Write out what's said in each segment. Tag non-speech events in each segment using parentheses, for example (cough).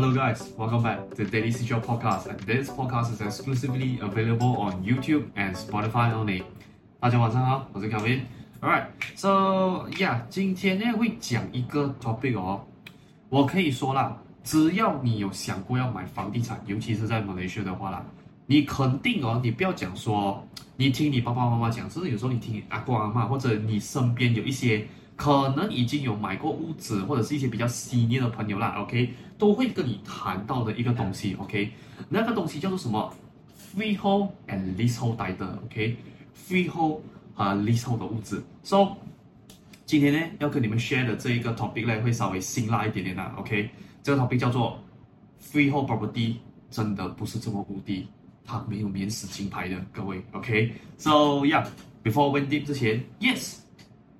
Hello guys, welcome back to Daily Secure Podcast and this podcast is exclusively available on YouTube and Spotify only. 大家晚上好，我是 Kevin。Alright, so yeah，今天呢会讲一个 topic 哦。我可以说啦，只要你有想过要买房地产，尤其是在马来西亚的话啦，你肯定哦，你不要讲说，你听你爸爸妈妈讲，甚至有时候你听阿公阿妈，或者你身边有一些。可能已经有买过屋子，或者是一些比较犀利的朋友啦，OK，都会跟你谈到的一个东西，OK，那个东西叫做什么？Freehold and leasehold 来的，OK，Freehold 和 leasehold 的屋子。So 今天呢要跟你们 share 的这一个 topic 呢，会稍微辛辣一点点啦，OK，这个 topic 叫做 Freehold property 真的不是这么无敌，它没有免死金牌的，各位，OK，So yeah，before w e n d i n g 之前，Yes，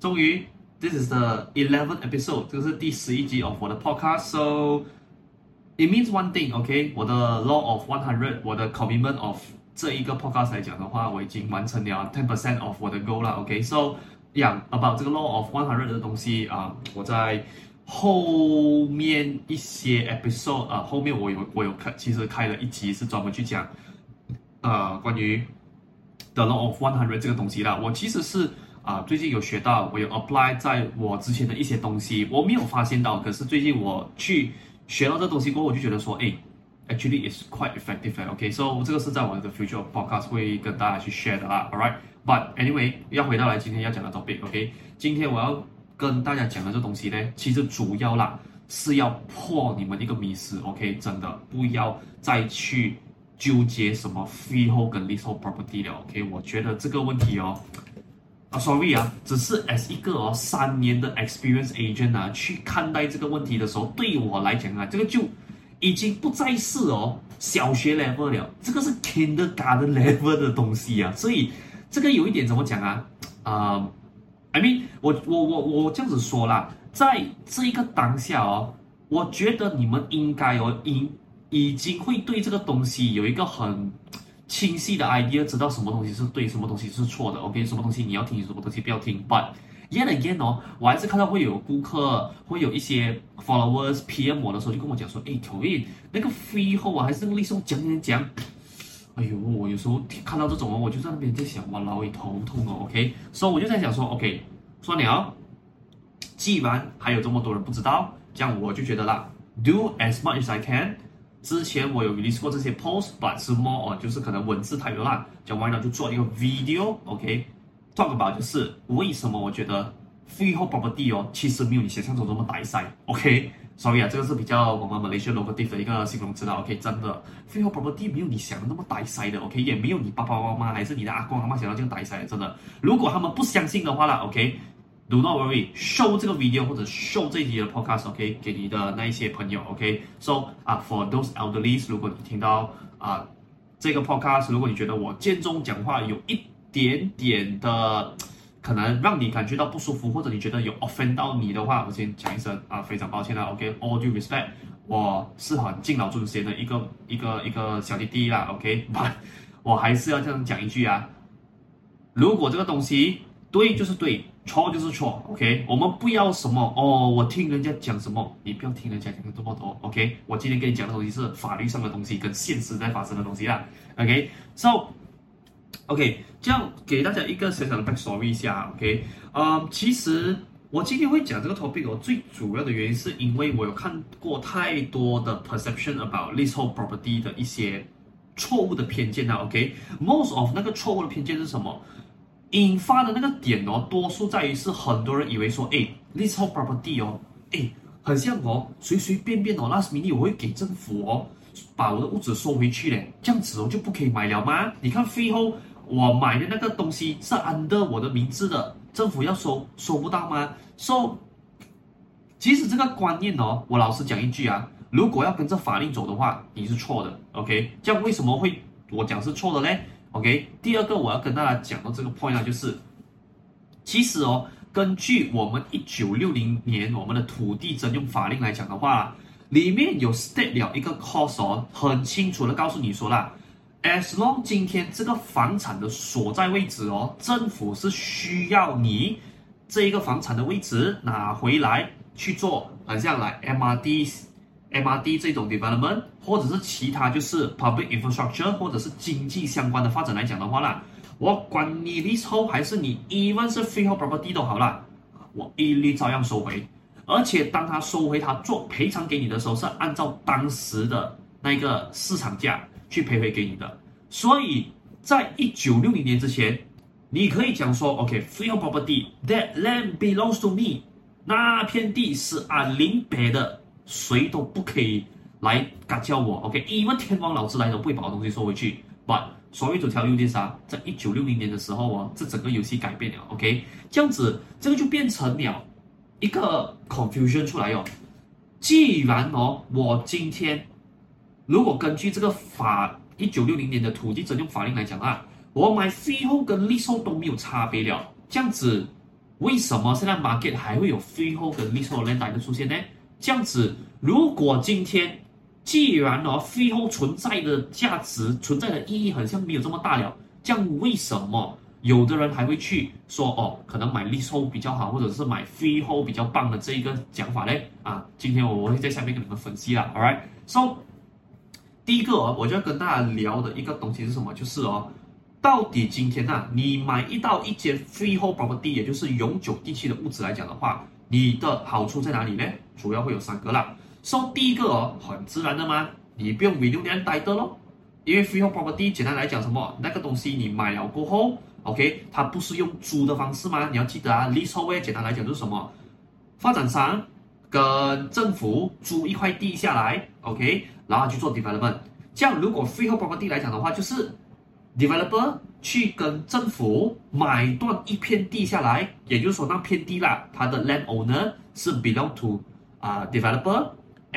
终于。This is the eleventh episode，这是第十一集 of 我的 podcast。So it means one thing, okay? 我的 law of one hundred，我的 commitment of 这一个 podcast 来讲的话，我已经完成了 ten percent of 我的 goal 了，OK？So yeah, about 这个 law of one hundred 的东西啊，我在后面一些 episode 啊，后面我有我有开，其实开了一集是专门去讲呃关于 the law of one hundred 这个东西啦。我其实是。啊，最近有学到，我有 apply 在我之前的一些东西，我没有发现到，可是最近我去学到这东西过后，我就觉得说，哎，actually is quite effective，OK，so、okay? 这个是在我的 future podcast 会跟大家去 share 的啦，alright，but anyway，要回到来今天要讲的 topic，OK，今天我要跟大家讲的这东西呢，其实主要啦是要破你们一个迷思，OK，真的不要再去纠结什么 freehold 跟 leasehold property 了，OK，我觉得这个问题哦。啊，sorry 啊，只是 as 一个哦三年的 experience agent 啊，去看待这个问题的时候，对我来讲啊，这个就已经不再是哦小学 level 了，这个是 kindergarten (laughs) level 的东西啊，所以这个有一点怎么讲啊？啊、I mean，我我我我这样子说啦，在这一个当下哦，我觉得你们应该哦，已已经会对这个东西有一个很。清晰的 idea，知道什么东西是对，什么东西是错的。OK，什么东西你要听，什么东西不要听。But yet again 哦，我还是看到会有顾客，会有一些 followers PM 我的时候，就跟我讲说，哎小魏那个 freehold 啊，还是那个李松讲讲讲。哎呦，我有时候看到这种哦，我就在那边在想，哇，老会头痛哦。OK，so、okay? 我就在想说，OK，说你啊，既然还有这么多人不知道，这样我就觉得啦，do as much as I can。之前我有 release 过这些 post，but 是 more 哦，就是可能文字太多啦，讲完了就做一个 video，OK，talk about 就是为什么我觉得 freehold property 哦，其实没有你想象中那么大塞，OK，sorry 啊，这个是比较我们 Malaysia locative 的一个形容词啦，OK，真的 freehold property 没有你想的那么大塞的，OK，也没有你爸爸妈妈还是你的阿公阿妈想到这样大塞的，真的，如果他们不相信的话啦，OK。Do not worry，show 这个 video 或者 show 这一集的 podcast，OK，给你的那一些朋友，OK，so 啊，for those elderly，如果你听到啊这个 podcast，如果你觉得我间中讲话有一点点的可能让你感觉到不舒服，或者你觉得有 offend 到你的话，我先讲一声啊，非常抱歉啦，OK，all due respect，我是很敬老尊贤的一个一个一个小弟弟啦，OK，but (laughs) 我还是要这样讲一句啊，如果这个东西对就是对。错就是错，OK，我们不要什么哦，我听人家讲什么，你不要听人家讲的这么多，OK，我今天跟你讲的东西是法律上的东西，跟现实在发生的东西啦，OK，So，OK，这样给大家一个小小的 backstory 一下，OK，呃，其实我今天会讲这个 topic，我最主要的原因是因为我有看过太多的 perception about leasehold property 的一些错误的偏见啊，OK，most of 那个错误的偏见是什么？引发的那个点哦，多数在于是很多人以为说，哎，leasehold property 哦，哎，很像哦，随随便便哦，last minute 我会给政府哦，把我的屋子收回去嘞，这样子哦就不可以买了吗？你看 freehold 我买的那个东西是 under 我的名字的，政府要收收不到吗？So，其实这个观念哦，我老实讲一句啊，如果要跟着法令走的话，你是错的，OK？这样为什么会我讲是错的嘞？OK，第二个我要跟大家讲的这个 point 呢，就是其实哦，根据我们一九六零年我们的土地征用法令来讲的话，里面有 state 了一个 clause 哦，很清楚的告诉你说啦，as long 今天这个房产的所在位置哦，政府是需要你这一个房产的位置拿回来去做，好像来 MRD，MRD 这种 development，或者是其他就是 public infrastructure，或者是经济相关的发展来讲的话啦，我管你 leasehold 还是你 even 是 freehold property 都好啦，我一律照样收回。而且当他收回他做赔偿给你的时候，是按照当时的那个市场价去赔回给你的。所以在一九六零年之前，你可以讲说，OK，freehold property，that land belongs to me，那片地是啊林北的。谁都不可以来嘎叫我，OK？因为天王老子来了不会把我东西收回去。But 所谓这条 UDS 啊，在一九六零年的时候啊，这整个游戏改变了，OK？这样子，这个就变成了一个 confusion 出来哟、哦。既然哦，我今天如果根据这个法一九六零年的土地征用法令来讲啊，我买 freehold 跟 leasehold 都没有差别了。这样子，为什么现在 market 还会有 freehold 跟 leasehold land 的出现呢？这样子，如果今天既然哦，freehold 存在的价值、存在的意义好像没有这么大了，这样为什么有的人还会去说哦，可能买 leasehold 比较好，或者是买 freehold 比较棒的这一个讲法嘞？啊，今天我会在下面跟你们分析啦。All right，so 第一个哦，我就要跟大家聊的一个东西是什么？就是哦，到底今天呐、啊，你买一到一间 freehold property，也就是永久地契的物质来讲的话。你的好处在哪里呢？主要会有三个啦。说、so, 第一个哦，很自然的嘛，你不用 renew land title 咯，因为 freehold property 简单来讲什么，那个东西你买了过后，OK，它不是用租的方式吗？你要记得啊，leasehold 简单来讲就是什么，发展商跟政府租一块地下来，OK，然后去做 development。这样如果 freehold property 来讲的话，就是 developer。去跟政府买断一片地下来，也就是说那片地啦，它的 land owner 是 belong to 啊、uh,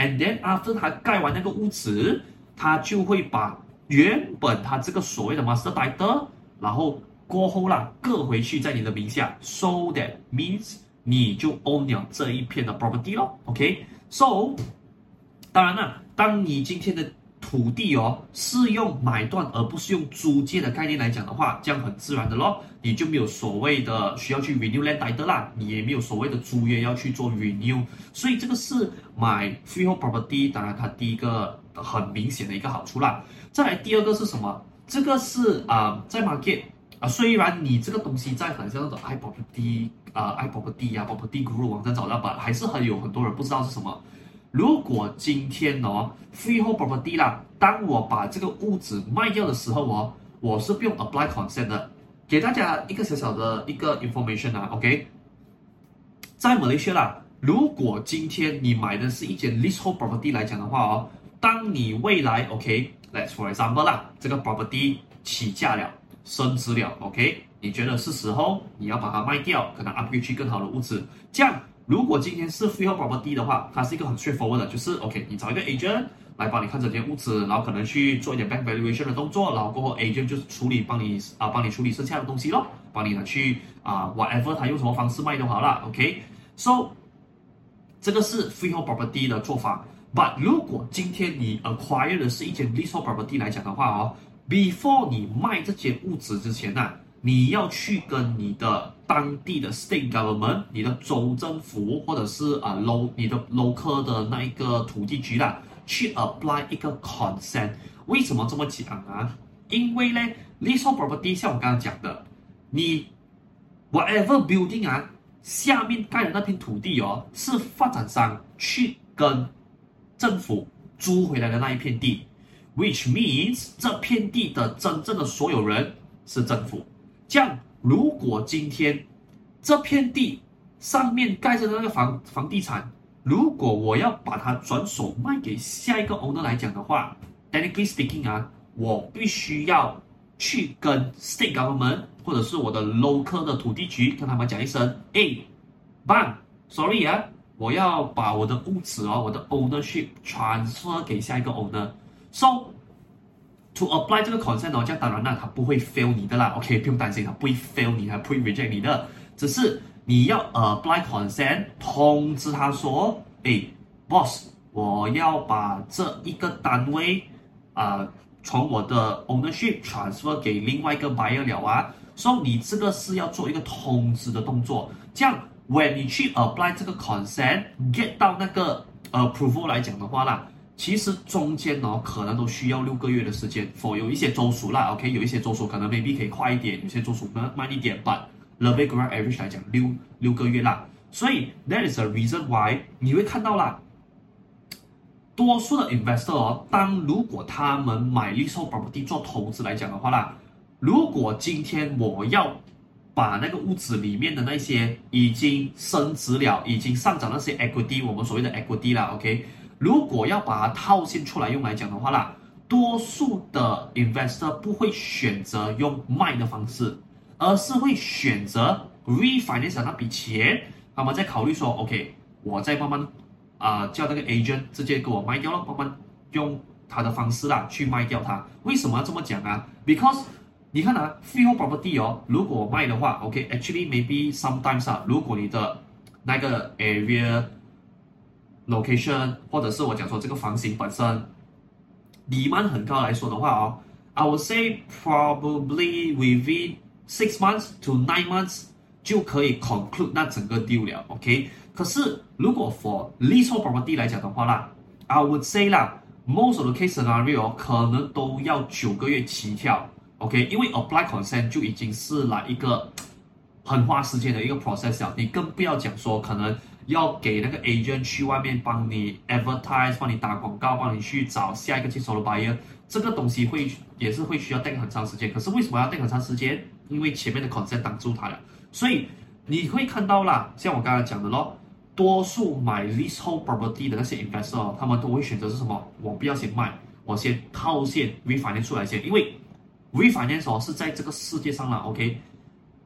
，and then after 他盖完那个屋子，他就会把原本他这个所谓的 master title，然后过后啦，各回去在你的名下，so that means 你就 own 了这一片的 property 咯，OK，so 当然了，当你今天的土地哦，是用买断而不是用租借的概念来讲的话，这样很自然的咯，你就没有所谓的需要去 renew land title 啦，你也没有所谓的租约要去做 renew，所以这个是买 freehold property，当然它第一个很明显的一个好处啦。再来第二个是什么？这个是啊、在 market 啊、虽然你这个东西在很像那种 iProperty 啊、iProperty 啊 Property Guru 网站找到吧，还是很有很多人不知道是什么。如果今天哦，freehold property 啦，当我把这个屋子卖掉的时候哦，我是不用 apply consent 的。给大家一个小小的一个 information 啊，OK，在马来西亚啦，如果今天你买的是一间 leasehold property 来讲的话哦，当你未来 OK，let's for example 啦，这个 property 起价了，升值了，OK，你觉得是时候你要把它卖掉，可能 upgrade 去更好的屋子，这样。如果今天是 freehold property 的话，它是一个很 straightforward 的，就是 OK，你找一个 agent 来帮你看这间屋子，然后可能去做一点 bank valuation 的动作，然后过后 agent 就是处理帮你啊，帮你处理剩下的东西咯，帮你拿去啊 whatever 他用什么方式卖都好了，OK，so 这个是 freehold property 的做法。But 如果今天你 acquire 的是一间 leasehold property 来讲的话哦，before 你卖这间屋子之前呢、你要去跟你的当地的 state government，你的州政府，或者是啊 local 你的 local 的那一个土地局啦，去 apply 一个 consent。为什么这么讲啊？因为呢，leasehold property 像我刚刚讲的，你 whatever building 啊，下面盖的那片土地哦，是发展商去跟政府租回来的那一片地，which means 这片地的真正的所有人是政府。这样。如果今天这片地上面盖着的那个房房地产，如果我要把它转手卖给下一个 owner 来讲的话，technically speaking 啊，我必须要去跟 state government 或者是我的 local 的土地局跟他们讲一声，哎，bang，sorry 啊，我要把我的屋子哦，我的 ownership 转手给下一个 owner，so。To apply 这个 consent 哦，这样当然啦，他不会 fail 你的啦，OK，不用担心，他不会 fail 你，他不会 reject 你的，只是你要 apply consent，通知他说，哎，boss，我要把这一个单位啊、呃，从我的 ownership transfer 给另外一个 buyer 了啊，所以你这个是要做一个通知的动作，这样，when 你去 apply 这个 consent，get 到那个呃 approval 来讲的话啦，其实中间哦可能都需要六个月的时间否有一些州属啦，OK，有一些州属可能 maybe 可以快一点，有些州属呢慢一点，but the big average 来讲六六个月啦，所以 that is a reason why 你会看到啦，多数的 investor 哦，当如果他们买 leasehold property 做投资来讲的话啦，如果今天我要把那个屋子里面的那些已经升值了、已经上涨那些 equity，我们所谓的 equity 啦，OK，如果要把它套现出来用来讲的话啦，多数的 investor 不会选择用卖的方式，而是会选择 refinance 那笔钱，那么在考虑说，OK，我再慢慢啊、叫那个 agent 直接给我卖掉了，慢慢用他的方式啦去卖掉它。为什么要这么讲啊？Because 你看啊，fee property 哦，如果卖的话，OK，actually maybe sometimes 啊，如果你的那个 area location 或者是我讲说这个房型本身 demand 很高来说的话哦，I would say probably within six months to nine months 就可以 conclude 那整个 deal 了，OK。可是如果 for leasehold property 来讲的话啦，I would say 啦，most of the case scenario 可能都要九个月起跳。OK，因为 apply consent 就已经是来一个很花时间的一个 process 了，你更不要讲说可能要给那个 agent 去外面帮你 advertise，帮你打广告，帮你去找下一个接手的 buyer，这个东西会也是会需要待很长时间。可是为什么要待很长时间？因为前面的 consent 挡住它了。所以你会看到啦，像我刚才讲的咯，多数买 leasehold property 的那些 investor，他们都会选择是什么？我不要先卖，我先套现 refinance 出来先，因为。Refinance，是在这个世界上了，OK，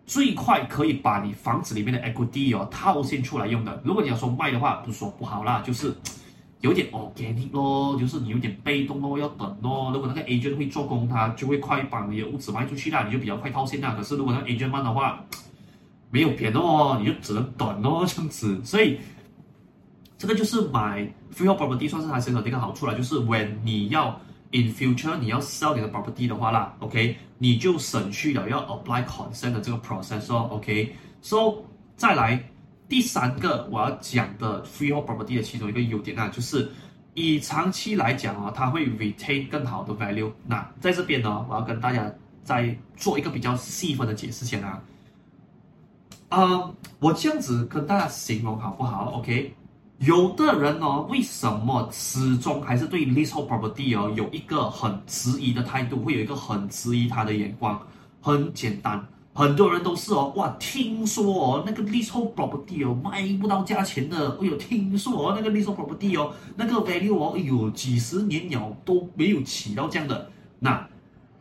最快可以把你房子里面的 equity 哦套现出来用的。如果你要说卖的话，不说不好啦，就是有点 organic 咯，就是你有点被动咯，要等咯。如果那个 agent 会做工，他就会快把你的屋子卖出去啦，你就比较快套现啦。可是如果那个 agent 慢的话，没有变哦，你就只能等哦，这样子。所以这个就是买 freehold property 算是它的一个好处了，就是 when 你要。In future，你要 sell 你的 property 的话啦，OK，你就省去了要 apply consent 的这个 process 哦，OK，So，、再来第三个我要讲的 freehold property 的其中一个优点啊，就是以长期来讲啊，它会 retain 更好的 value。那在这边呢，我要跟大家再做一个比较细分的解释先啊，啊、我这样子跟大家形容好不好？OK。有的人哦，为什么始终还是对 leasehold property 哦有一个很质疑的态度，会有一个很质疑他的眼光？很简单，很多人都是哦，哇，听说哦那个 leasehold property 哦卖不到价钱的，哎呦，听说哦那个 leasehold property 哦那个 value 哦，哎呦，几十年了都没有起到这样的。那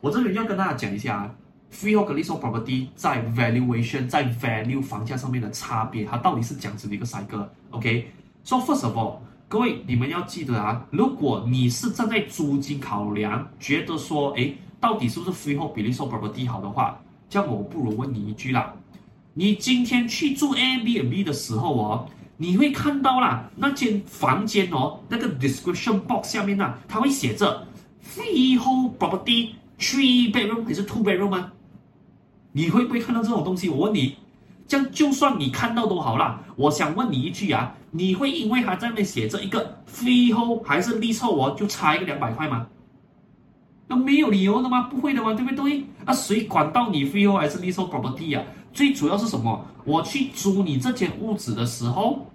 我这里要跟大家讲一下啊，freehold 和 leasehold property 在 valuation 在 value 房价上面的差别，它到底是这样子的一个？OK？So first of all，各位你们要记得啊，如果你是站在租金考量，觉得说诶到底是不是 freehold 比如说 property 好的话，这样我不如问你一句啦，你今天去住 Airbnb 的时候哦，你会看到啦，那间房间哦，那个 description box 下面啊，它会写着 freehold property three bedroom 还是 two bedroom 啊？你会不会看到这种东西？我问你。这样就算你看到都好啦，我想问你一句啊，你会因为他在那边写着一个 freehold 还是 leasehold，就差一个两百块吗？那没有理由的吗？不会的吗？对不对？那，谁管到你 freehold 还是 leasehold property 啊？最主要是什么？我去租你这间屋子的时候，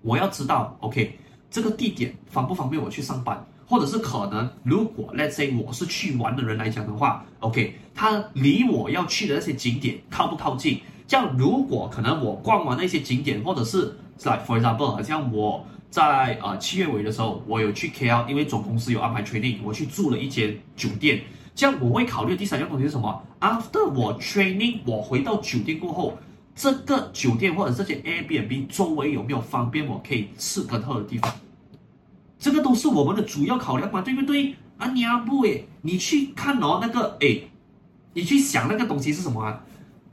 我要知道，OK，这个地点方不方便我去上班，或者是可能如果 let's say 我是去玩的人来讲的话，OK，它离我要去的那些景点靠不靠近？这样，如果可能，我逛完那些景点，或者是，like for example，好像我在呃七月尾的时候，我有去 KL，因为总公司有安排 training，我去住了一间酒店。这样，我会考虑的第三样东西是什么？After 我 training，我回到酒店过后，这个酒店或者这间 Airbnb 周围有没有方便我可以吃跟喝的地方？这个都是我们的主要考量嘛，对不对？啊，你啊不诶，你去看哦，那个诶，你去想那个东西是什么啊？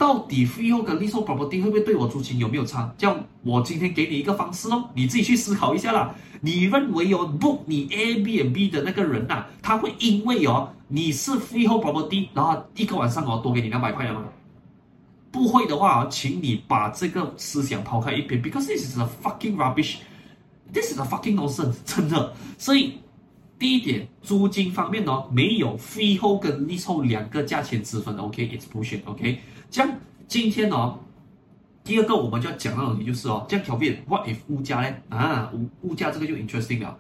到底 freehold 跟 leasehold property 会不会对我租金有没有差？这样我今天给你一个方式哦，你自己去思考一下啦。你认为哦 book 你 Airbnb 的那个人呐、啊，他会因为哦你是 freehold property，然后一个晚上哦多给你两百块了吗？不会的话，请你把这个思想抛开一边，because this is a fucking rubbish。This is a fucking nonsense，真的。所以第一点，租金方面呢，没有 freehold 跟 leasehold 两个价钱之分，OK，it's bullshit，OK。这样今天呢，第二个我们就要讲到的东西就是哦，这样条件，what if 物价呢？啊，物物价这个就 interesting 了。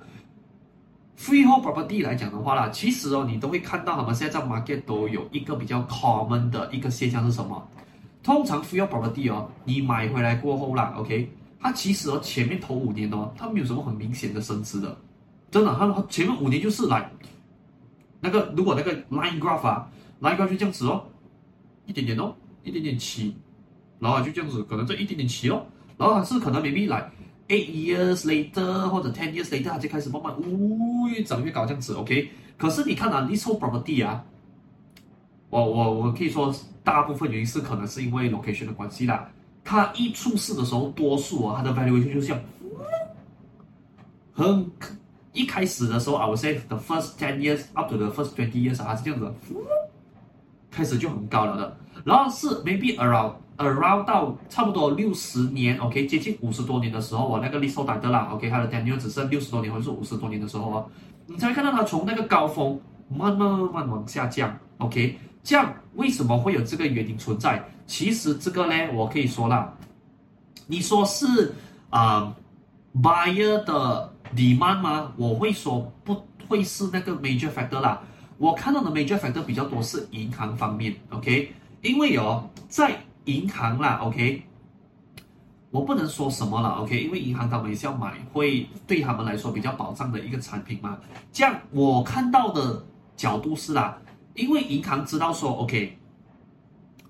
Freehold property 来讲的话啦，其实哦，你都会看到他们现在在 market 都有一个比较 common 的一个现象是什么？通常 Freehold property 哦，你买回来过后啦，OK，它其实哦前面头五年哦，它没有什么很明显的升值的，真的，它前面五年就是来那个如果那个 line graph 啊，line graph 就这样子哦，一点点哦，一点点起，然后就这样子，可能这一点点起哦，然后还是可能 maybe 来。Eight years later 或者 ten years later，它就开始慢慢，呜，越涨越高这样子，OK。可是你看啊，leasehold property 啊，我我我可以说，大部分原因是可能是因为 location 的关系啦。它一出世的时候，多数啊，它的 valuation 就像，很一开始的时候，I would say the first ten years up to the first twenty years 啊，是这样子，开始就很高了的。然后是 maybe around。around 到差不多六十年，OK，接近五十多年的时候，我那个 leasehold 的啦，OK，它的 tenure 只剩六十多年或者是五十多年的时候哦，你才会看到它从那个高峰慢慢慢慢往下降，OK，这样为什么会有这个原因存在？其实这个呢，我可以说啦，你说是啊、buyer 的 demand 吗？我会说不会是那个 major factor 啦，我看到的 major factor 比较多是银行方面，OK，因为哦在银行啦，OK，我不能说什么了，OK，因为银行他们也是要买，会对他们来说比较保障的一个产品嘛。这样我看到的角度是啦，因为银行知道说，OK，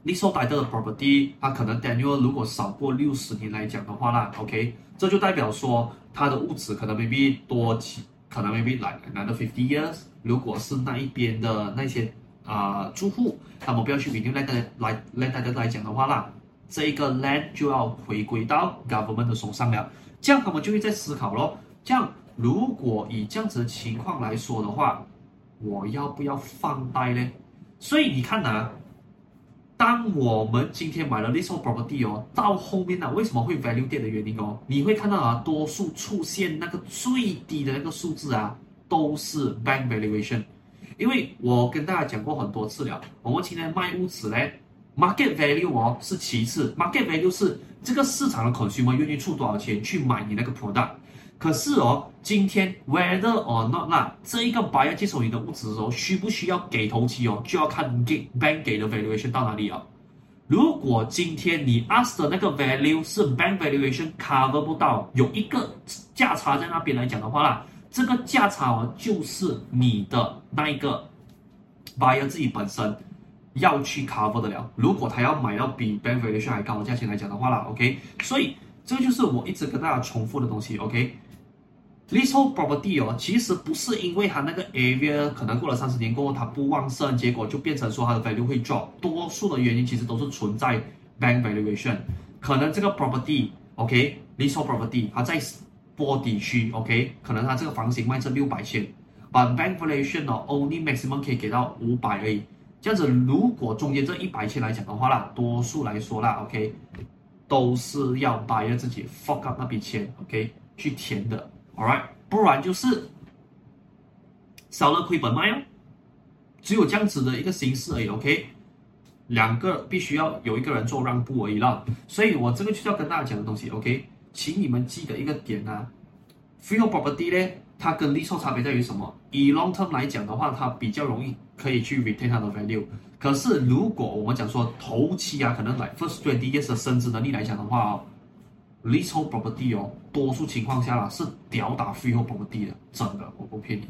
你所买的 property，它可能 Daniel 如果少过六十年来讲的话啦，OK，这就代表说它的物质可能 maybe 多几，可能 maybe like another fifty years，如果是那一边的那些。啊、呃，住户他们不要去 renew 来来来大家来讲的话啦，这个 land 就要回归到 government 的手上了，这样他们就会在思考咯。这样如果以这样子的情况来说的话，我要不要放贷呢？所以你看啊，当我们今天买了 leasehold property 哦，到后面呢、啊，为什么会 value 跌的原因哦？你会看到啊，多数出现那个最低的那个数字啊，都是 bank valuation。因为我跟大家讲过很多次了，我们今天卖屋子呢，market value 哦是其次，market value 是这个市场的 consumer 愿意出多少钱去买你那个 product。可是哦，今天 whether or not 那这一个 buyer 接手你的屋子的时候，需不需要给头期哦，就要看 bank 给的 valuation 到哪里啊。如果今天你 ask 的那个 value 是 bank valuation cover 不到，有一个价差在那边来讲的话啦。这个价差哦，就是你的那一个 buyer 自己本身要去 cover 的了。如果他要买到比 bank valuation 还高的价钱来讲的话啦，OK，所以这个就是我一直跟大家重复的东西，OK，leasehold property 哦，其实不是因为它那个 area 可能过了三十年过后它不旺盛，结果就变成说它的 value 会 drop。多数的原因其实都是存在 bank valuation，可能这个 property，OK，leasehold property 它在。波底区，OK，可能它这个房型卖是六百千把 bank valuation 哦，only maximum 可以给到五百而已。这样子，如果中间这一百千来讲的话啦，多数来说啦，OK，都是要 buyer 自己 fork up 那笔钱，OK，去填的，alright，不然就是少了亏本卖哦。只有这样子的一个形式而已，OK，两个必须要有一个人做让步而已啦。所以我这个就是要跟大家讲的东西，OK。请你们记得一个点啊，freehold property 呢，它跟 leasehold 差别在于什么？以 long term 来讲的话，它比较容易可以去 retain 它的 value。可是如果我们讲说头期啊，可能 like first twenty years 的升值能力来讲的话哦，leasehold property 哦，多数情况下啦是吊打 freehold property 的，真的，我不骗你。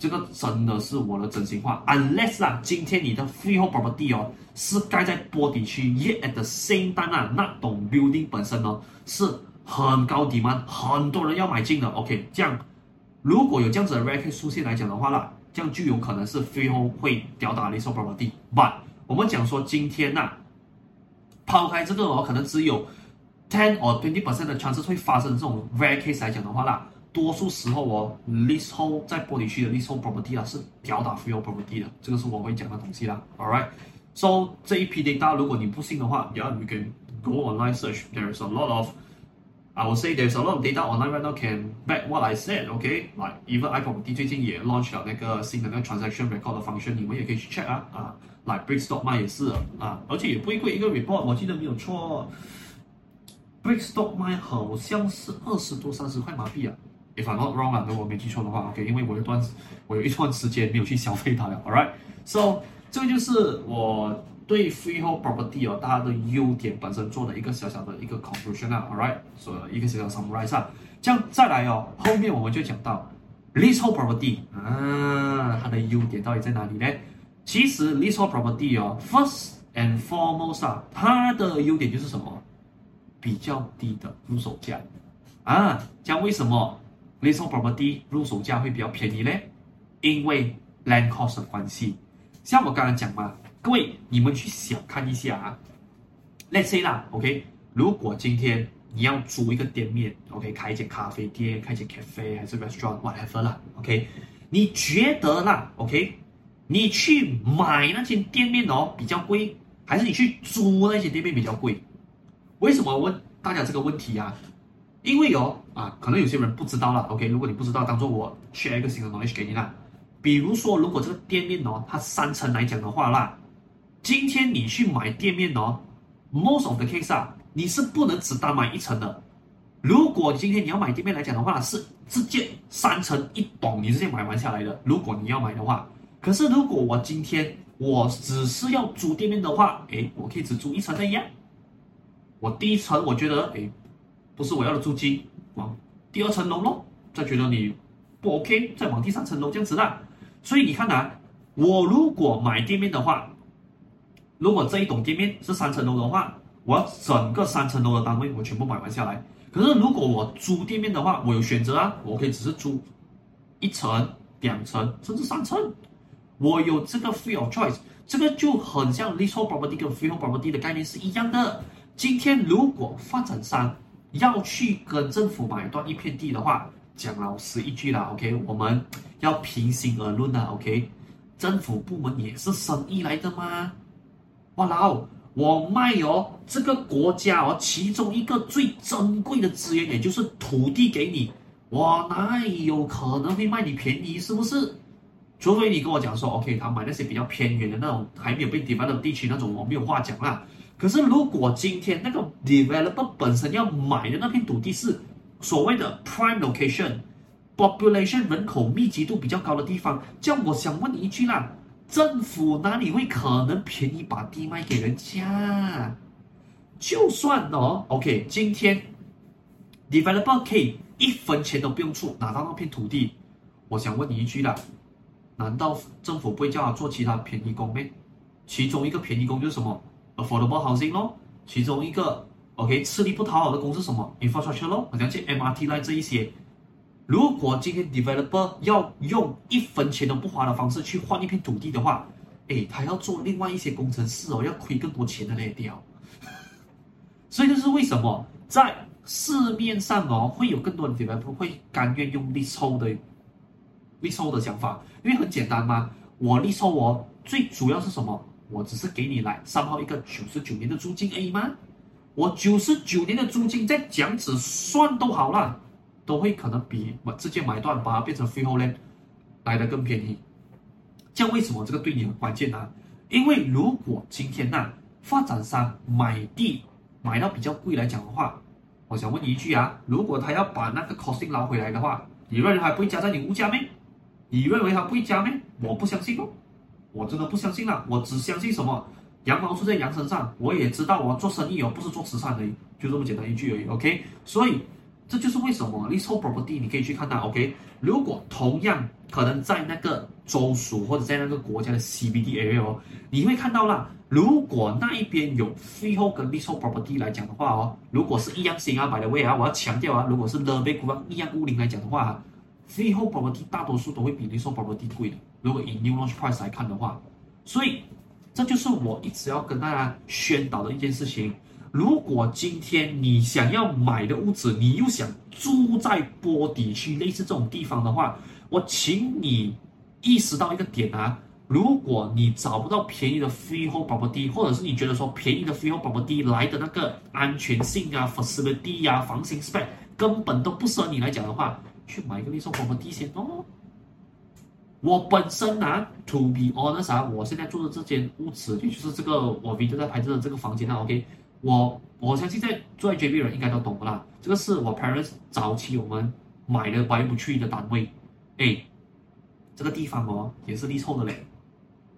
这个真的是我的真心话，unless 啊，今天你的 freehold property 哦是盖在波底区，yet at the same time 啊，那栋 building 本身呢是很高 demand，很多人要买进的。OK，这样如果有这样子的 rare case 出现来讲的话啦，这样就有可能是 freehold 会吊打 leasehold property。But 我们讲说今天呐、啊，抛开这个哦，可能只有 ten or twenty percent 的 chance 会发生这种 rare case 来讲的话啦。多数时候哦，leasehold 在玻璃区的 leasehold property 啊是吊打 free property 的，这个是我会讲的东西啦。All right，so 这一批 data 如果你不信的话，yeah，you can go online search，there is a lot of I will say there is a lot of data online right now can back what I said. OK, like even iProperty 最近也 launch 了那个新的那个 transaction record 的 function，你们也可以去 check 啊啊。Like Brickstock 也是啊，而且也不会贵，一个 report 我记得没有错。Brickstock 好像是二十多三十块马币啊，if I'm not wrong 啊，如果我没记错的话，OK，因为我有段我有一段时间没有去消费它了。All right，so 这个就是我对 freehold property 哦，它的优点本身做的一个小小的一个 conclusion 啊，All right，所以一个小小 summarize 啊，这样再来哦，后面我们就讲到 leasehold property 啊，它的优点到底在哪里呢？其实 leasehold property 哦，first and foremost 啊，它的优点就是什么？比较低的入手价啊。这样为什么 leasehold property 入手价会比较便宜呢？因为 land cost 的关系。像我刚刚讲嘛，各位你们去想看一下啊。Let's say 啦，OK，如果今天你要租一个店面，OK，开一间咖啡店，开一间 cafe 还是 restaurant，whatever 啦，OK，你觉得啦，OK，你去买那间店面哦比较贵，还是你去租那间店面比较贵？为什么问大家这个问题啊？因为有、啊，可能有些人不知道了。OK，如果你不知道，当做我 share 一个新的 knowledge 给你啦。比如说，如果这个店面哦，它三层来讲的话啦，今天你去买店面哦，most of the case 啊，你是不能只单买一层的。如果今天你要买店面来讲的话，是直接三层一栋，你直接买完下来的。如果你要买的话，可是如果我今天我只是要租店面的话，诶，我可以只租一层的呀。我第一层我觉得，诶，不是我要的租金，往第二层楼咯，再觉得你不 OK，再往第三层楼这样子啦。所以你看啊，我如果买店面的话，如果这一栋店面是三层楼的话，我要整个三层楼的单位我全部买完下来。可是如果我租店面的话，我有选择啊，我可以只是租一层、两层，甚至三层，我有这个 free of choice，这个就很像 leasehold property 跟 freehold property 的概念是一样的。今天如果发展商要去跟政府买断一片地的话，讲老实一句啦，OK，我们要平心而论啦，OK，政府部门也是生意来的吗？哇啦，我卖哦，这个国家哦，其中一个最珍贵的资源也就是土地给你，我哪里有可能会卖你便宜？是不是？除非你跟我讲说，OK，他买那些比较偏远的那种还没有被开发的地区那种，我没有话讲啦。可是，如果今天那个 developer 本身要买的那片土地是所谓的 prime location，population 人口密集度比较高的地方，这样我想问你一句啦，政府哪里会可能便宜把地卖给人家？就算哦，OK，今天 developer 可以一分钱都不用出拿到那片土地，我想问你一句啦，难道政府不会叫他做其他便宜工吗？其中一个便宜工就是什么？Affordable housing 咯，其中一个 OK 吃力不讨好的工是什么？Infrastructure 咯，好像是 MRT line 这一些。如果今天 developer 要用一分钱都不花的方式去换一片土地的话，诶，他要做另外一些工程师哦，要亏更多钱的那掉。(laughs) 所以这是为什么在市面上哦，会有更多的 developer 会甘愿用 l e s e 的 lease 的想法，因为很简单嘛，我 l e s e 我最主要是什么？我只是给你来三号一个九十九年的租金而已吗？我九十九年的租金再这样子算都好了，都会可能比我直接买断把它变成 freehold 来的更便宜。这样为什么这个对你很关键呢？因为如果今天呢、啊、发展商买地买到比较贵来讲的话，我想问你一句啊，如果他要把那个 costing 拿回来的话，你认为还不会加在你物价吗？你认为他不会加吗？我不相信哦。我真的不相信了，我只相信什么？羊毛出在羊身上。我也知道，我做生意哦，不是做慈善而已，就这么简单一句而已。OK，所以这就是为什么 leasehold property 你可以去看它。OK，如果同样可能在那个州属或者在那个国家的 CBD area 哦，你会看到啦。如果那一边有 freehold 跟 leasehold property 来讲的话哦，如果是一样型啊，by the way 啊，我要强调啊，如果是 the big one 一样屋龄来讲的话，freehold property 大多数都会比 leasehold property 贵的。如果以 new launch price 来看的话，所以这就是我一直要跟大家宣导的一件事情。如果今天你想要买的屋子，你又想住在波底区类似这种地方的话，我请你意识到一个点啊，如果你找不到便宜的 freehold 波迪或者是你觉得说便宜的 freehold 波迪来的那个安全性啊、facility 啊、房型 spec 根本都不适合你来讲的话，去买一个 leasehold property 先哦。我本身啊，to be honest 啊，我现在住的这间屋子，也就是这个我 v i 在拍摄的这个房间啊，OK，我我相信在住在 JB 人应该都懂啦。这个是我 parents 早期我们买的 buy to let 的单位，哎，这个地方哦也是 leasehold 的嘞。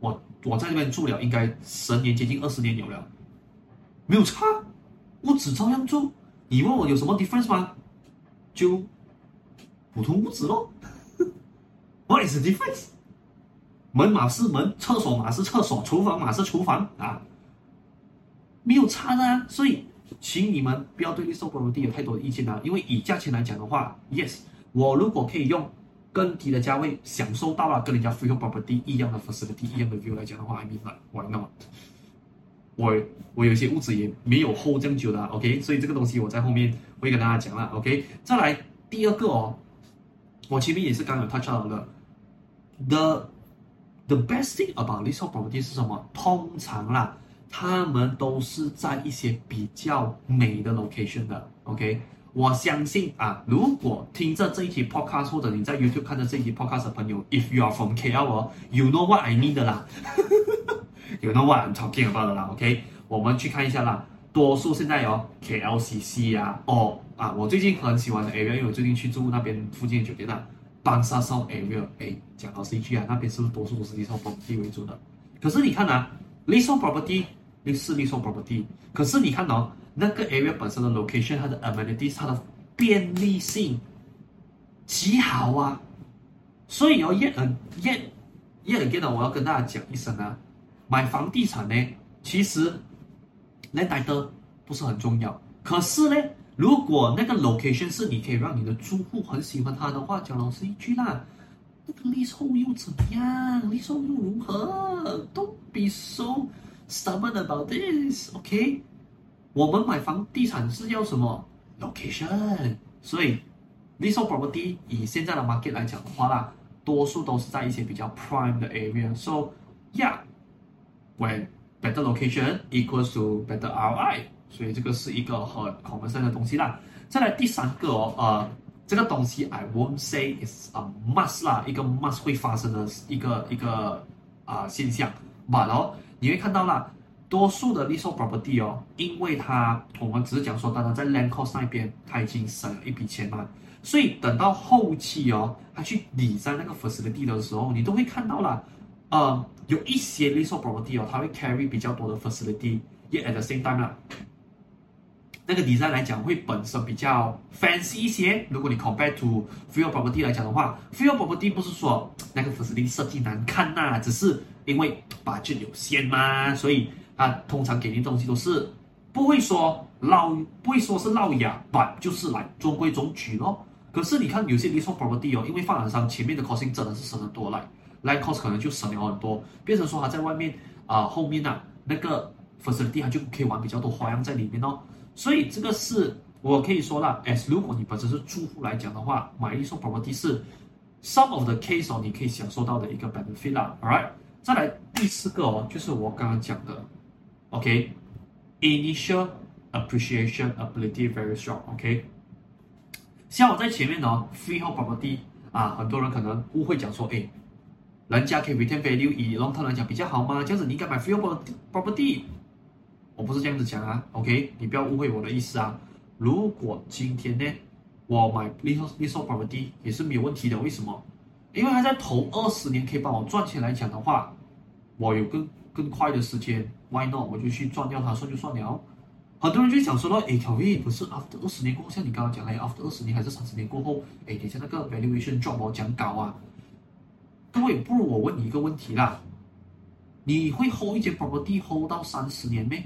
我我在这边住了应该十年接近二十年有了，没有差，屋子照样住。你问我有什么 difference 吗？就普通屋子咯。What is the difference？门码是门，厕所码是厕所，厨房码是厨房啊，没有差的啊。所以，请你们不要对 leasehold property 有太多的意见啊。因为以价钱来讲的话，yes，我如果可以用更低的价位享受到了跟人家 free property 一样的 facility 一样的 view 来讲的话，I mean why not？我我有些屋子也没有 hold 这么久的，OK？所以这个东西我在后面会跟大家讲了，OK？再来第二个哦，我前面也是刚刚有 touch 到的。The the best thing about leasehold property 是什么？通常啦，他们都是在一些比较美的 location 的。OK，我相信啊，如果听着这一期 podcast 或者你在 YouTube 看着这一期 podcast 的朋友，If you are from KL 哦，you know what I mean 的啦，you know what I'm talking about 的啦。OK，我们去看一下啦。多数现在有 KLCC 啊，哦啊，我最近很喜欢的 area，因为我最近去住那边附近的酒店啦。班沙绍 area，哎，讲到 CG 啊，那边是不是多数都是 leasing property 为主的？可是你看啊，leasehold property 是 leasehold property，可是你看哦，那个 area 本身的 location，它的 amenities，它的便利性极好啊。所以哦，yet yet yet again 我要跟大家讲一声啊，买房地产呢，其实 land title 不是很重要，可是呢。如果那个 location 是你可以让你的住户很喜欢它的话，讲老实一句啦，那个 leasehold 又怎么样？leasehold 又如何？Don't be so stubborn about this，OK？我们买房地产是要什么 location？所以 leasehold property 以现在的 market 来讲的话啦，多数都是在一些比较 prime 的 area。So yeah，when better location equals to better ROI。所以这个是一个很 common 的东西啦。再来第三个哦，呃，这个东西 I won't say is a must 啦，一个 must 会发生的一个一个啊、现象。But 哦，你会看到啦，多数的 lease property 哦，因为它我们只是讲说，当然在 land cost 那边，它已经省了一笔钱嘛，所以等到后期哦，它去理在那个 facility 的时候，你都会看到啦，呃，有一些 lease property 哦，它会 carry 比较多的 facility，yet at the same time 啦。那个 design 来讲会本身比较 fancy 一些。如果你 compare to feel property 来讲的话，feel property 不是说 (tsk) 那个 facility 设计难看呐、啊，只是因为 budget 有限嘛，所以它通常给你的东西都是不会说老，不会说是老雅，但就是来中规中矩咯。可是你看有些 leasehold property 哦，因为发展商前面的 costing 真的是省得多来，land cost 可能就省了很多，变成说它在外面啊、呃、后面呐、啊、那个 facility 它就可以玩比较多花样在里面哦。所以这个是我可以说啦，as 如果你本身是住户来讲的话，买一送 property 是 some of the case 哦，你可以享受到的一个 benefit 啦。，all right 再来第四个哦，就是我刚刚讲的，OK，initial appreciation ability very strong，OK。像我在前面哦，freehold property 啊，很多人可能误会讲说，哎，人家可以 retain value 以 long term 来讲比较好吗？这样子你应该买 freehold property。我不是这样子讲啊，OK，你不要误会我的意思啊。如果今天呢，我买 leasehold leasehold property 也是没有问题的，为什么？因为它在头二十年可以帮我赚钱来讲的话，我有更更快的时间，Why not？我就去赚掉它，算就算了。很多人就想说了，哎，小叶不是 after 二十年过后，像你刚刚讲的，after 二十年还是三十年过后，哎，等下那个 valuation drop 我讲高啊。各位，不如我问你一个问题啦，你会 hold 一间 property hold 到三十年没？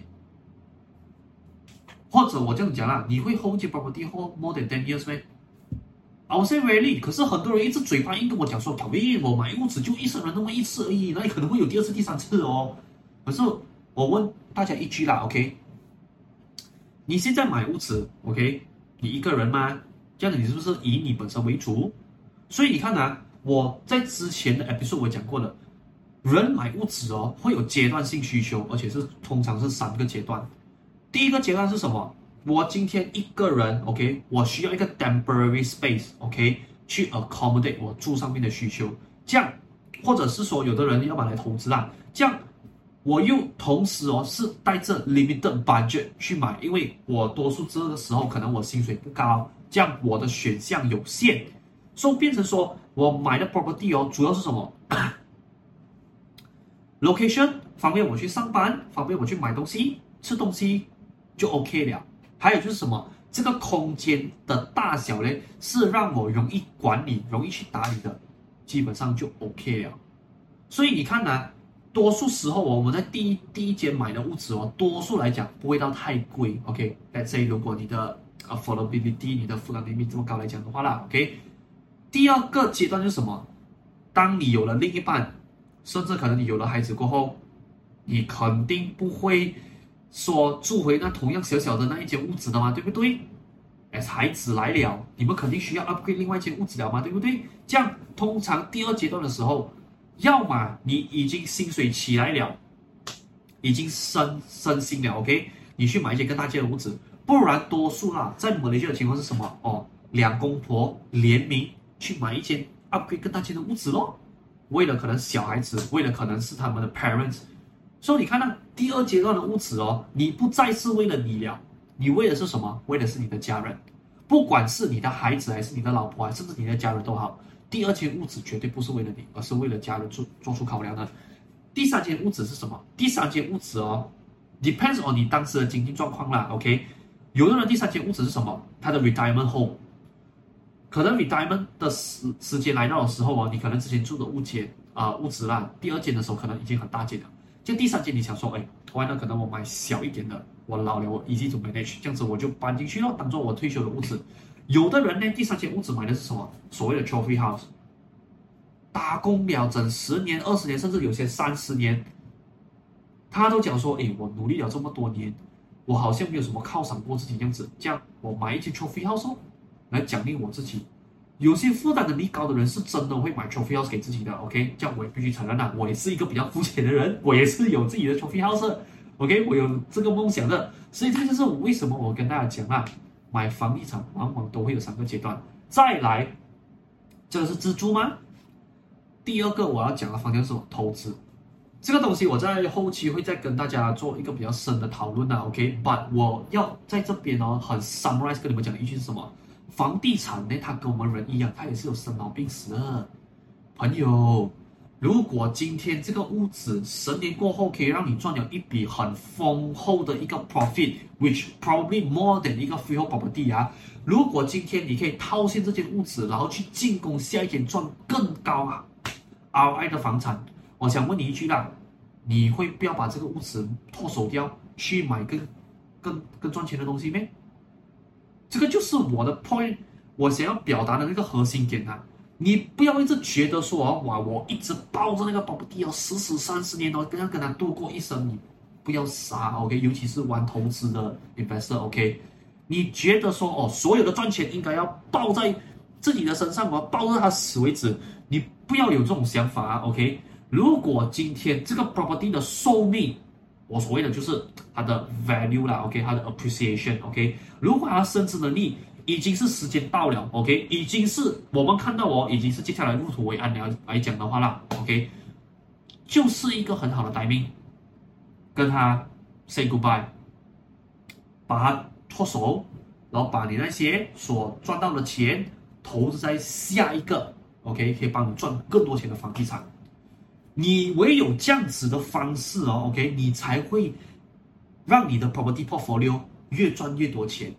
或者我这样讲啦，你会 hold 住 property hold more than ten years 吗？I would say really，可是很多人一直嘴巴硬跟我讲说，讨厌，我买屋子就一生人那么一次而已，那可能会有第二次、第三次哦。可是我问大家一句啦，OK？你现在买屋子，OK？你一个人吗？这样子你是不是以你本身为主？所以你看啊，我在之前的 episode 我讲过了人买屋子哦，会有阶段性需求，而且是通常是三个阶段。第一个阶段是什么？我今天一个人，OK，我需要一个 temporary space，OK，去 accommodate 我住上面的需求。这样，或者是说，有的人要买来投资啦，这样。我又同时哦是带着 limited budget 去买，因为我多数这个时候可能我薪水不高，这样我的选项有限，所以变成说我买的 property 哦主要是什么？(coughs) location 方便我去上班，方便我去买东西、吃东西就 OK 了。还有就是什么？这个空间的大小呢，是让我容易管理、容易去打理的，基本上就 OK 了。所以你看呢、多数时候，我们在第一第一间买的屋子哦，多数来讲不会到太贵。OK，let's say 如果你的 affordability，你的负担能力这么高来讲的话啦，OK。第二个阶段是什么？当你有了另一半，甚至可能你有了孩子过后，你肯定不会说住回那同样小小的那一间屋子的嘛，对不对？哎，孩子来了，你们肯定需要 upgrade 另外一间屋子了嘛，对不对？这样通常第二阶段的时候。要么你已经薪水起来了，已经升升薪了，OK，你去买一间更大间的屋子，不然多数啦，在马来西亚的情况是什么？哦，两公婆联名去买一间 upgrade 更大间的屋子咯，为了可能小孩子，为了可能是他们的 parents，所以你看到第二阶段的屋子哦，你不再是为了你了，你为的是什么？为的是你的家人，不管是你的孩子还是你的老婆，甚至你的家人都好。第二间屋子绝对不是为了你，而是为了家人做做出考量的。第三间屋子是什么？第三间屋子哦，depends on 你当时的经济状况啦。OK，有用的第三间屋子是什么？他的 retirement home，可能 retirement 的时时间来到的时候哦，你可能之前住的屋间啊、呃、屋子啦，第二间的时候可能已经很大间了。就第三间你想说，哎，完了可能我买小一点的，我老了我 easy to manage，这样子我就搬进去咯，当做我退休的屋子。有的人呢，第三间屋子买的是什么？所谓的 trophy house，打工了整十年、二十年，甚至有些三十年，他都讲说：“诶，我努力了这么多年，我好像没有什么犒赏过自己这样子。这样，我买一间 trophy house 来奖励我自己。有些负担能力高的人是真的会买 trophy house 给自己的。OK，这样我也必须承认了，我也是一个比较肤浅的人，我也是有自己的 trophy house。OK，我有这个梦想的，所以这就是为什么我跟大家讲啊。买房地产往往都会有三个阶段，再来，这个是自住吗？第二个我要讲的方向是投资，这个东西我在后期会再跟大家做一个比较深的讨论啊。OK，but 我要在这边呢很 summarize 跟你们讲的一句是什么？房地产呢，它跟我们人一样，它也是有生老病死的，朋友。如果今天这个屋子十年过后可以让你赚了一笔很丰厚的一个 profit，which probably more than 一个 freehold property 啊，如果今天你可以套现这间屋子，然后去进攻下一间赚更高啊 ROI 的房产，我想问你一句啦，你会不要把这个屋子脱手掉，去买更更更赚钱的东西咩？这个就是我的 point，我想要表达的那个核心点啊。你不要一直觉得说哦，哇，我一直抱着那个 property 哦，死死三十年哦，跟要跟他度过一生，你不要傻，OK？尤其是玩投资的 investor，OK？你觉得说哦，所有的赚钱应该要抱在自己的身上，我要抱着它死为止，你不要有这种想法啊，OK？如果今天这个 property 的寿命，我所谓的就是它的 value 啦，OK？它的 appreciation，OK？如果它升值能力，已经是时间到了，OK，已经是我们看到哦，已经是接下来入土为安了来讲的话啦，OK，就是一个很好的 timing，跟他 say goodbye，把它脱手，然后把你那些所赚到的钱投资在下一个，OK，可以帮你赚更多钱的房地产。你唯有这样子的方式哦，OK，你才会让你的 property portfolio 越赚越多钱。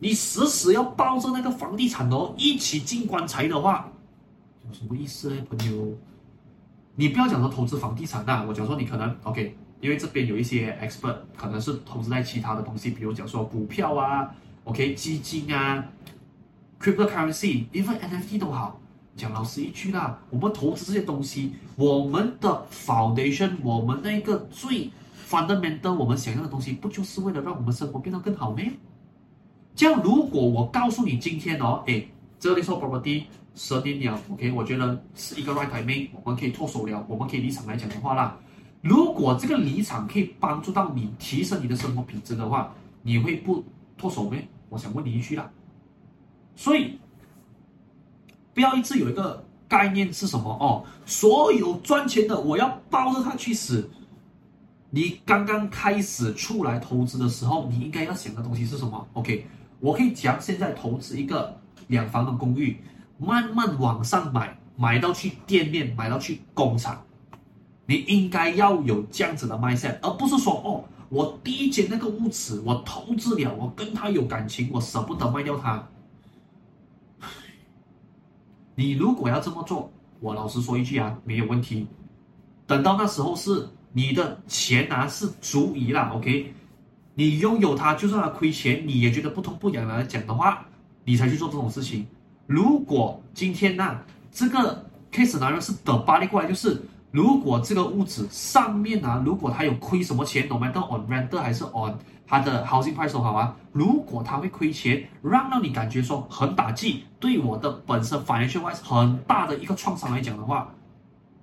你时时要抱着那个房地产哦，一起进棺材的话，有什么意思呢，朋友？你不要讲说投资房地产呐，我讲说你可能 OK，因为这边有一些 expert 可能是投资在其他的东西，比如讲说股票啊，OK，基金啊，cryptocurrency，even NFT 都好。讲老实一句啦，我们投资这些东西，我们的 foundation，我们那个最 fundamental，我们想要的东西，不就是为了让我们生活变得更好吗？这样，如果我告诉你今天哦，诶，这里说 property 十年了，OK，我觉得是一个 right timing，我们可以脱手了，我们可以离场来讲的话啦。如果这个离场可以帮助到你提升你的生活品质的话，你会不脱手吗？我想问你一句啦。所以不要一直有一个概念是什么哦，所有赚钱的我要抱着它去死。你刚刚开始出来投资的时候，你应该要想的东西是什么？OK，我可以讲，现在投资一个两房的公寓，慢慢往上买，买到去店面，买到去工厂，你应该要有这样子的 mindset，而不是说哦，我第一间那个屋子我投资了，我跟他有感情，我舍不得卖掉它。你如果要这么做，我老实说一句啊，没有问题。等到那时候是。你的钱啊是足以了，OK，你拥有它，就算它亏钱，你也觉得不痛不痒的来讲的话，你才去做这种事情。如果今天呢、这个 case 呢是等巴黎过来，就是如果这个屋子上面啊，如果它有亏什么钱，no matter on renter 还是 on 它的 housing price 都好啊，如果它会亏钱，让让你感觉说很打击，对我的本身 financial wise 很大的一个创伤来讲的话。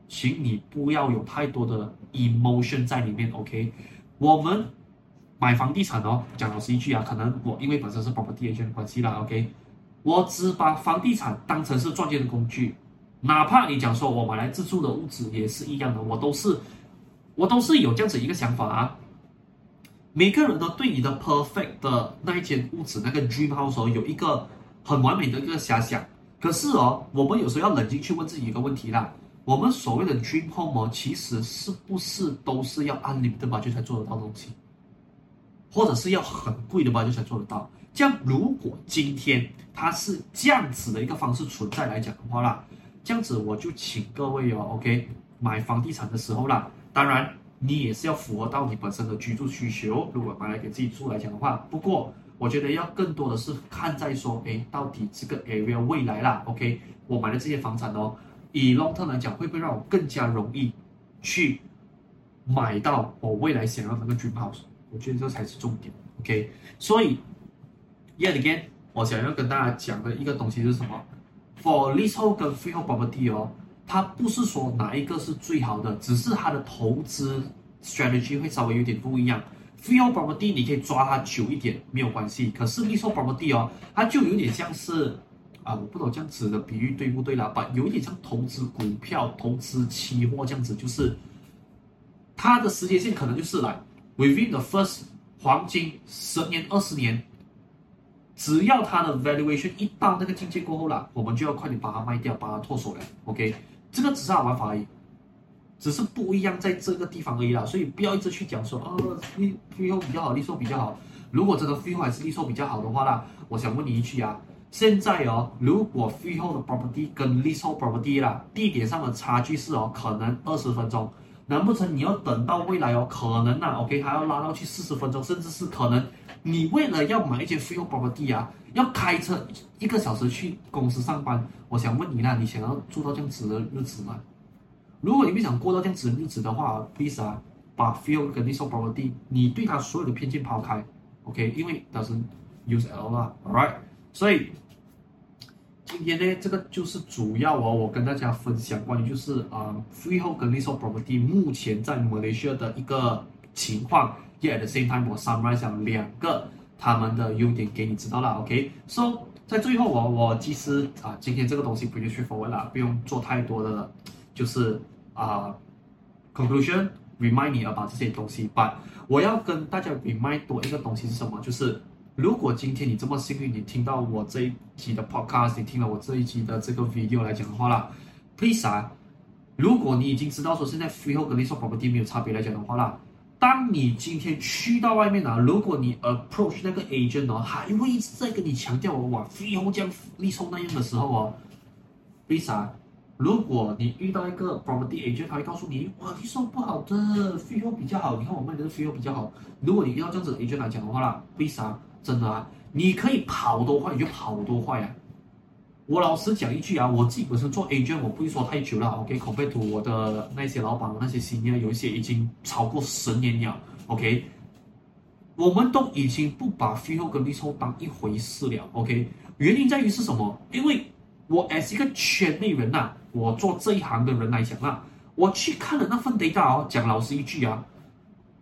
请你不要有太多的 emotion 在里面，OK？我们买房地产哦，讲老实一句啊，可能我因为本身是 property agent 关系啦，OK？我只把房地产当成是赚钱的工具，哪怕你讲说我买来自住的屋子也是一样的，我都是我都是有这样子一个想法啊。每个人都对你的 perfect 的那一间屋子那个 dream house 有一个很完美的一个遐想，可是哦，我们有时候要冷静去问自己一个问题啦。我们所谓的 dream home 其实是不是都是要按你的 budget 才做得到东西，或者是要很贵的 budget 才做得到？这样，如果今天它是这样子的一个方式存在来讲的话啦，这样子我就请各位哦，OK，买房地产的时候啦，当然你也是要符合到你本身的居住需求。如果买来给自己住来讲的话，不过我觉得要更多的是看在说，哎，到底这个 area 未来啦，OK，我买的这些房产哦。以 long term 来讲，会不会让我更加容易去买到我未来想要的那个 dream house？我觉得这才是重点。OK，所以 yet again，我想要跟大家讲的一个东西是什么？For leasehold 跟 freehold property 哦，它不是说哪一个是最好的，只是它的投资 strategy 会稍微有点不一样。freehold property 你可以抓它久一点没有关系，可是 leasehold property 哦，它就有点像是。啊，我不懂这样子的比喻对不对啦？把有点像投资股票、投资期货这样子，就是它的时间线可能就是来 within the first 黄金十年、二十年，只要它的 valuation 一到那个境界过后了，我们就要快点把它卖掉，把它脱手了。OK，这个只是玩法而已，只是不一样在这个地方而已啦。所以不要一直去讲说啊，freehold 比较好，leasehold 比较好。如果这个 feel 还是 leasehold 比较好的话啦，我想问你一句啊。现在哦，如果 feel 的 property 跟 lease property 啦，地点上的差距是哦，可能二十分钟，难不成你要等到未来哦，可能呐，OK，还要拉到去四十分钟，甚至是可能你为了要买一间 free property 啊，要开车一个小时去公司上班。我想问你啦，你想要做到这样子的日子吗？如果你不想过到这样子的日子的话，please 啊，把 freehold 跟 leasehold property 你对它所有的偏见抛开，OK，因为 doesn't use at all 啦，alright。所以今天呢，这个就是主要哦，我跟大家分享关于就是啊，freehold 跟 leasehold property 目前在马来西亚的一个情况。yet at the same time 我 summarize 两个他们的优点给你知道了，OK。So 在最后我我其实啊今天这个东西不用去分了，不用做太多的就是啊 conclusion remind 你 about 这些东西，but 我要跟大家 remind 多一个东西是什么，就是。如果今天你这么幸运，你听到我这一集的 podcast，你听了我这一集的这个 video 来讲的话啦，please 啊，如果你已经知道说现在 freehold 跟 l e a s e property 没有差别来讲的话啦，当你今天去到外面啊，如果你 approach 那个 agent 哦，还会一直在跟你强调我往 feel 这样 leasehold 那样的时候哦为啥，如果你遇到一个 property agent，他会告诉你哇 leasehold 不好的 feel 比较好，你看我卖的是 freehold 比较好。如果你遇到这样子的 agent 来讲的话啦为啥。真的啊，你可以跑多快你就跑多快啊！我老实讲一句啊，我自己本身做 agent，我不会说太久了 OK，孔佩图我的那些老板那些经验有一些已经超过十年了，OK，我们都已经不把 feel 跟 feel 当一回事了，OK。原因在于是什么？因为我 as 一个圈内人呐、我做这一行的人来讲啊，我去看了那份 data 哦，讲老实一句啊，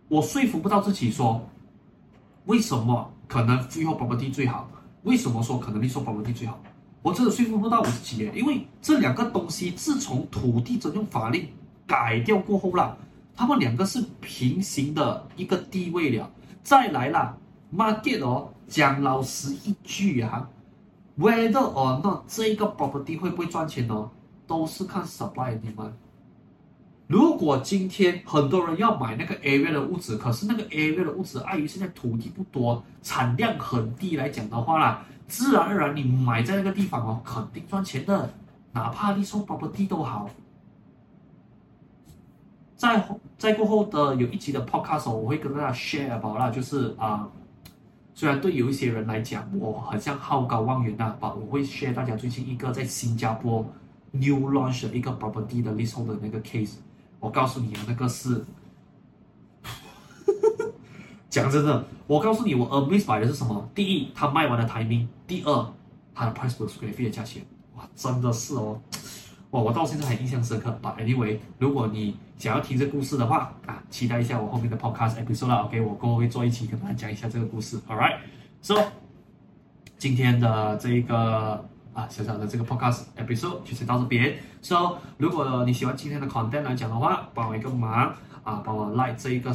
我说服不到自己说，为什么可能 feel property 最好？为什么说可能 lease property 最好？我真的说服不到我自己耶，因为这两个东西自从土地征用法令改掉过后啦，他们两个是平行的一个地位了。再来啦，market 哦，讲老实一句啊，whether or not 这个 property 会不会赚钱呢？都是看 supply and demand。如果今天很多人要买那个 area 的物质，可是那个 area 的物质碍于现在土地不多，产量很低来讲的话啦，自然而然你买在那个地方哦，肯定赚钱的，哪怕你送 property 都好。在在过后的有一集的 podcast 我会跟大家 share about 啦，就是啊、虽然对有一些人来讲，我很像好高望远呐，把我会 share 大家最近一个在新加坡 new launch 的一个 property 的 l i s t 的那个 case。我告诉你啊，那个是，讲真的，我告诉你，我 amazed by 的是什么？第一，他卖完的 timing；第二，他的 price per square feet 的价钱，哇，真的是哦，哇，我到现在还印象深刻。But anyway，如果你想要听这故事的话啊，期待一下我后面的 podcast episode，OK，我过后会做一期跟大家讲一下这个故事。All right，so 今天的这一个。啊，小小的这个 podcast episode 就先到这边。So，如果你喜欢今天的 content 来讲的话，帮我一个忙啊，帮我 like 这一个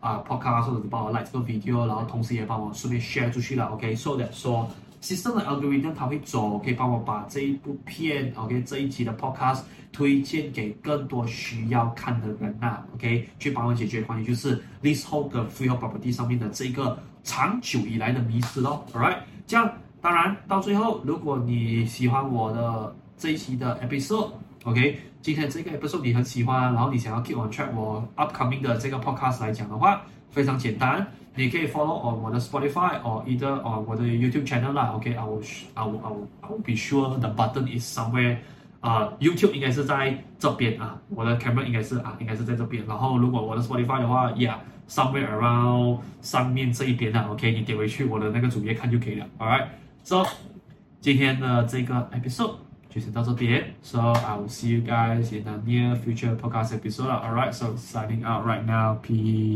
啊 podcast，或者是帮我 like 这个 video，然后同时也帮我顺便 share 出去了。OK，so that 说 system 的 algorithm 它会走，可以帮我把这一部片，OK，这一期的 podcast 推荐给更多需要看的人呐、OK，去帮我解决关于就是 leasehold 的 freehold property 上面的这个长久以来的迷思咯。，all right？这样。当然，到最后，如果你喜欢我的这一期的 episode，OK，今天这个 episode 你很喜欢，然后你想要 keep on track 我 upcoming 的这个 podcast 来讲的话，非常简单，你可以 follow on 我的 Spotify or either on 我的 YouTube channel 啦，OK，I will I will I will I will be sure the button is somewhere，啊，uh，YouTube 应该是在这边啊，我的 camera 应该是啊，应该是在这边，然后如果我的 Spotify 的话，Yeah，somewhere around 上面这一边啊，OK，你点回去我的那个主页看就可以了，Alright。So，今天的这个 episode 就先到这边。So I will see you guys in the near future podcast episode. Alright, so signing out right now. Peace.